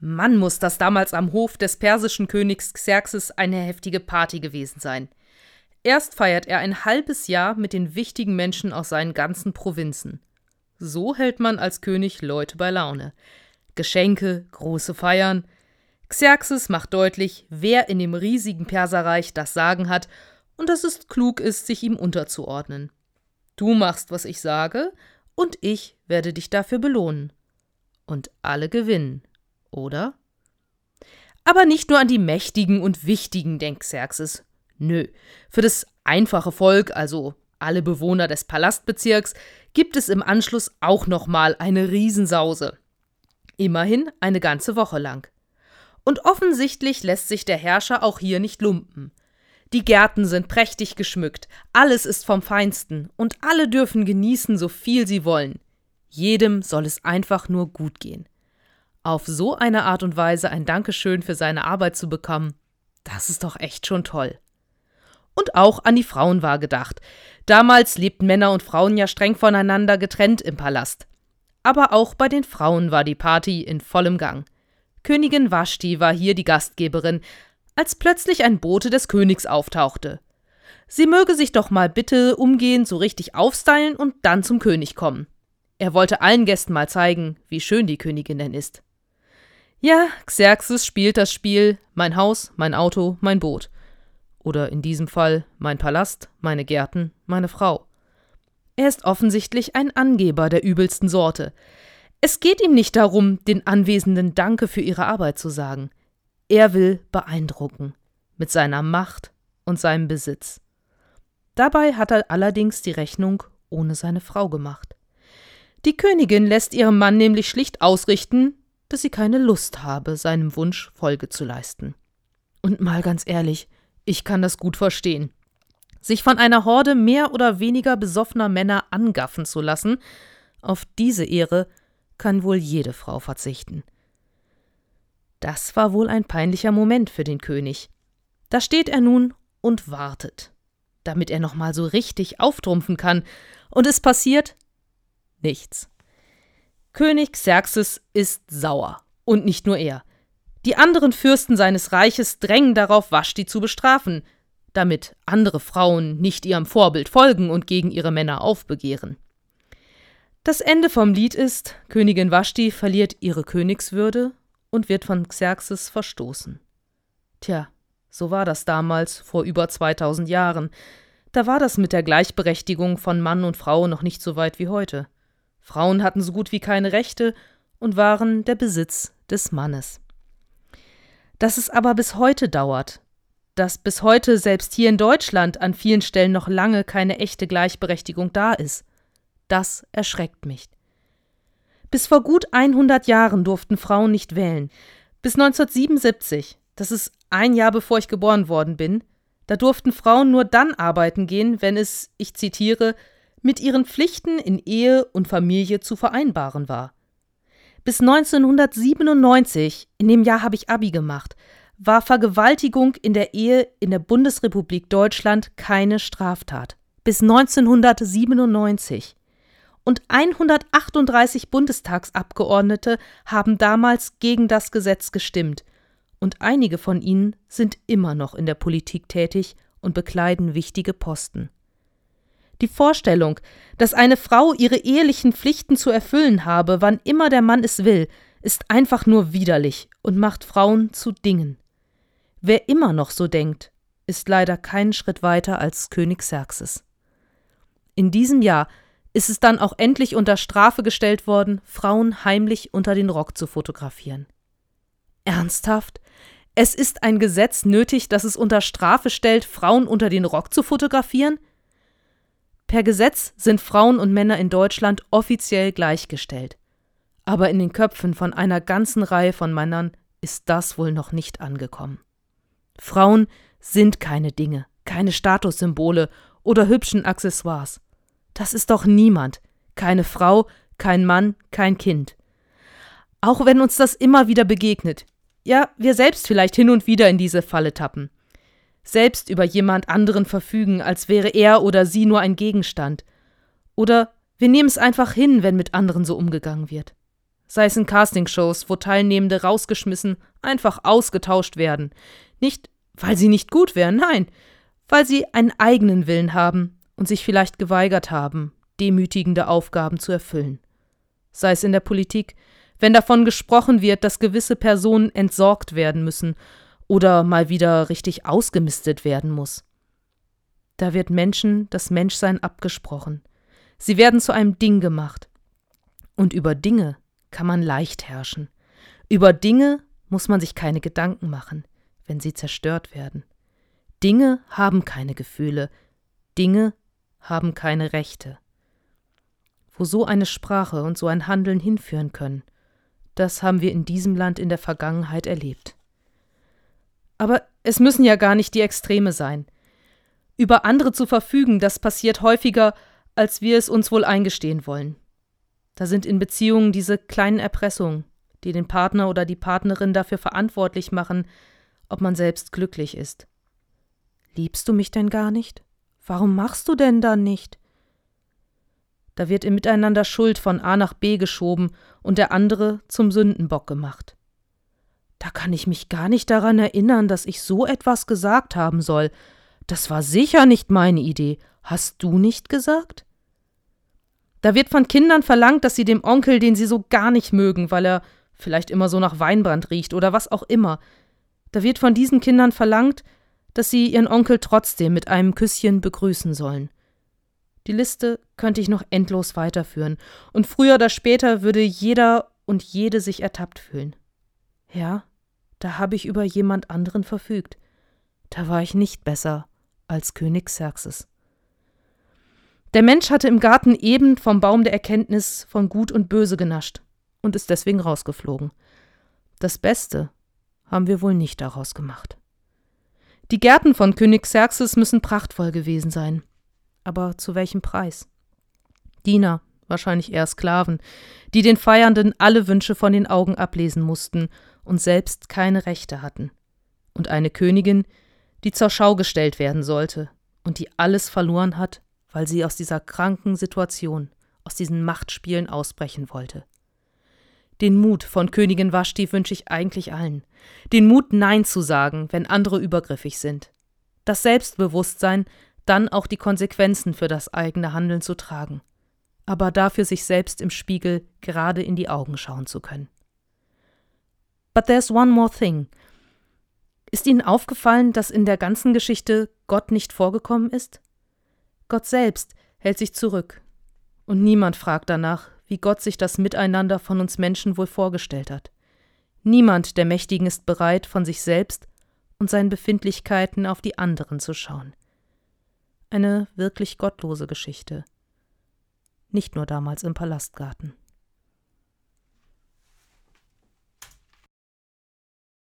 Mann muss das damals am Hof des persischen Königs Xerxes eine heftige Party gewesen sein. Erst feiert er ein halbes Jahr mit den wichtigen Menschen aus seinen ganzen Provinzen. So hält man als König Leute bei Laune. Geschenke, große Feiern. Xerxes macht deutlich, wer in dem riesigen Perserreich das Sagen hat und dass es klug ist, sich ihm unterzuordnen. Du machst, was ich sage, und ich werde dich dafür belohnen. Und alle gewinnen oder? Aber nicht nur an die Mächtigen und Wichtigen denkt Xerxes. Nö, für das einfache Volk, also alle Bewohner des Palastbezirks, gibt es im Anschluss auch nochmal eine Riesensause. Immerhin eine ganze Woche lang. Und offensichtlich lässt sich der Herrscher auch hier nicht lumpen. Die Gärten sind prächtig geschmückt, alles ist vom Feinsten und alle dürfen genießen, so viel sie wollen. Jedem soll es einfach nur gut gehen. Auf so eine Art und Weise ein Dankeschön für seine Arbeit zu bekommen, das ist doch echt schon toll. Und auch an die Frauen war gedacht. Damals lebten Männer und Frauen ja streng voneinander getrennt im Palast. Aber auch bei den Frauen war die Party in vollem Gang. Königin Vashti war hier die Gastgeberin, als plötzlich ein Bote des Königs auftauchte. Sie möge sich doch mal bitte umgehend so richtig aufstylen und dann zum König kommen. Er wollte allen Gästen mal zeigen, wie schön die Königin denn ist. Ja, Xerxes spielt das Spiel mein Haus, mein Auto, mein Boot. Oder in diesem Fall mein Palast, meine Gärten, meine Frau. Er ist offensichtlich ein Angeber der übelsten Sorte. Es geht ihm nicht darum, den Anwesenden Danke für ihre Arbeit zu sagen. Er will beeindrucken mit seiner Macht und seinem Besitz. Dabei hat er allerdings die Rechnung ohne seine Frau gemacht. Die Königin lässt ihrem Mann nämlich schlicht ausrichten, dass sie keine Lust habe, seinem Wunsch Folge zu leisten. Und mal ganz ehrlich, ich kann das gut verstehen. Sich von einer Horde mehr oder weniger besoffener Männer angaffen zu lassen, auf diese Ehre kann wohl jede Frau verzichten. Das war wohl ein peinlicher Moment für den König. Da steht er nun und wartet, damit er noch mal so richtig auftrumpfen kann, und es passiert nichts. König Xerxes ist sauer. Und nicht nur er. Die anderen Fürsten seines Reiches drängen darauf, Vashti zu bestrafen, damit andere Frauen nicht ihrem Vorbild folgen und gegen ihre Männer aufbegehren. Das Ende vom Lied ist, Königin Vashti verliert ihre Königswürde und wird von Xerxes verstoßen. Tja, so war das damals, vor über 2000 Jahren. Da war das mit der Gleichberechtigung von Mann und Frau noch nicht so weit wie heute. Frauen hatten so gut wie keine Rechte und waren der Besitz des Mannes. Dass es aber bis heute dauert, dass bis heute selbst hier in Deutschland an vielen Stellen noch lange keine echte Gleichberechtigung da ist, das erschreckt mich. Bis vor gut 100 Jahren durften Frauen nicht wählen. Bis 1977, das ist ein Jahr bevor ich geboren worden bin, da durften Frauen nur dann arbeiten gehen, wenn es, ich zitiere, mit ihren Pflichten in Ehe und Familie zu vereinbaren war. Bis 1997, in dem Jahr habe ich Abi gemacht, war Vergewaltigung in der Ehe in der Bundesrepublik Deutschland keine Straftat. Bis 1997. Und 138 Bundestagsabgeordnete haben damals gegen das Gesetz gestimmt. Und einige von ihnen sind immer noch in der Politik tätig und bekleiden wichtige Posten. Die Vorstellung, dass eine Frau ihre ehelichen Pflichten zu erfüllen habe, wann immer der Mann es will, ist einfach nur widerlich und macht Frauen zu Dingen. Wer immer noch so denkt, ist leider keinen Schritt weiter als König Xerxes. In diesem Jahr ist es dann auch endlich unter Strafe gestellt worden, Frauen heimlich unter den Rock zu fotografieren. Ernsthaft? Es ist ein Gesetz nötig, das es unter Strafe stellt, Frauen unter den Rock zu fotografieren? Per Gesetz sind Frauen und Männer in Deutschland offiziell gleichgestellt. Aber in den Köpfen von einer ganzen Reihe von Männern ist das wohl noch nicht angekommen. Frauen sind keine Dinge, keine Statussymbole oder hübschen Accessoires. Das ist doch niemand, keine Frau, kein Mann, kein Kind. Auch wenn uns das immer wieder begegnet. Ja, wir selbst vielleicht hin und wieder in diese Falle tappen selbst über jemand anderen verfügen, als wäre er oder sie nur ein Gegenstand. Oder wir nehmen es einfach hin, wenn mit anderen so umgegangen wird. sei es in Castingshows, wo Teilnehmende rausgeschmissen, einfach ausgetauscht werden. Nicht, weil sie nicht gut wären, nein, weil sie einen eigenen Willen haben und sich vielleicht geweigert haben, demütigende Aufgaben zu erfüllen. Sei es in der Politik, wenn davon gesprochen wird, dass gewisse Personen entsorgt werden müssen oder mal wieder richtig ausgemistet werden muss. Da wird Menschen das Menschsein abgesprochen. Sie werden zu einem Ding gemacht. Und über Dinge kann man leicht herrschen. Über Dinge muss man sich keine Gedanken machen, wenn sie zerstört werden. Dinge haben keine Gefühle, Dinge haben keine Rechte. Wo so eine Sprache und so ein Handeln hinführen können, das haben wir in diesem Land in der Vergangenheit erlebt. Aber es müssen ja gar nicht die Extreme sein. Über andere zu verfügen, das passiert häufiger, als wir es uns wohl eingestehen wollen. Da sind in Beziehungen diese kleinen Erpressungen, die den Partner oder die Partnerin dafür verantwortlich machen, ob man selbst glücklich ist. Liebst du mich denn gar nicht? Warum machst du denn dann nicht? Da wird im Miteinander Schuld von A nach B geschoben und der andere zum Sündenbock gemacht. Da kann ich mich gar nicht daran erinnern, dass ich so etwas gesagt haben soll. Das war sicher nicht meine Idee. Hast du nicht gesagt? Da wird von Kindern verlangt, dass sie dem Onkel, den sie so gar nicht mögen, weil er vielleicht immer so nach Weinbrand riecht oder was auch immer, da wird von diesen Kindern verlangt, dass sie ihren Onkel trotzdem mit einem Küsschen begrüßen sollen. Die Liste könnte ich noch endlos weiterführen, und früher oder später würde jeder und jede sich ertappt fühlen. Ja, da habe ich über jemand anderen verfügt. Da war ich nicht besser als König Xerxes. Der Mensch hatte im Garten eben vom Baum der Erkenntnis von Gut und Böse genascht und ist deswegen rausgeflogen. Das Beste haben wir wohl nicht daraus gemacht. Die Gärten von König Xerxes müssen prachtvoll gewesen sein. Aber zu welchem Preis? Diener, wahrscheinlich eher Sklaven, die den Feiernden alle Wünsche von den Augen ablesen mussten und selbst keine Rechte hatten. Und eine Königin, die zur Schau gestellt werden sollte und die alles verloren hat, weil sie aus dieser kranken Situation, aus diesen Machtspielen ausbrechen wollte. Den Mut von Königin Vashti wünsche ich eigentlich allen. Den Mut, Nein zu sagen, wenn andere übergriffig sind. Das Selbstbewusstsein, dann auch die Konsequenzen für das eigene Handeln zu tragen. Aber dafür sich selbst im Spiegel gerade in die Augen schauen zu können. But there's one more thing. Ist Ihnen aufgefallen, dass in der ganzen Geschichte Gott nicht vorgekommen ist? Gott selbst hält sich zurück. Und niemand fragt danach, wie Gott sich das Miteinander von uns Menschen wohl vorgestellt hat. Niemand der Mächtigen ist bereit, von sich selbst und seinen Befindlichkeiten auf die anderen zu schauen. Eine wirklich gottlose Geschichte. Nicht nur damals im Palastgarten.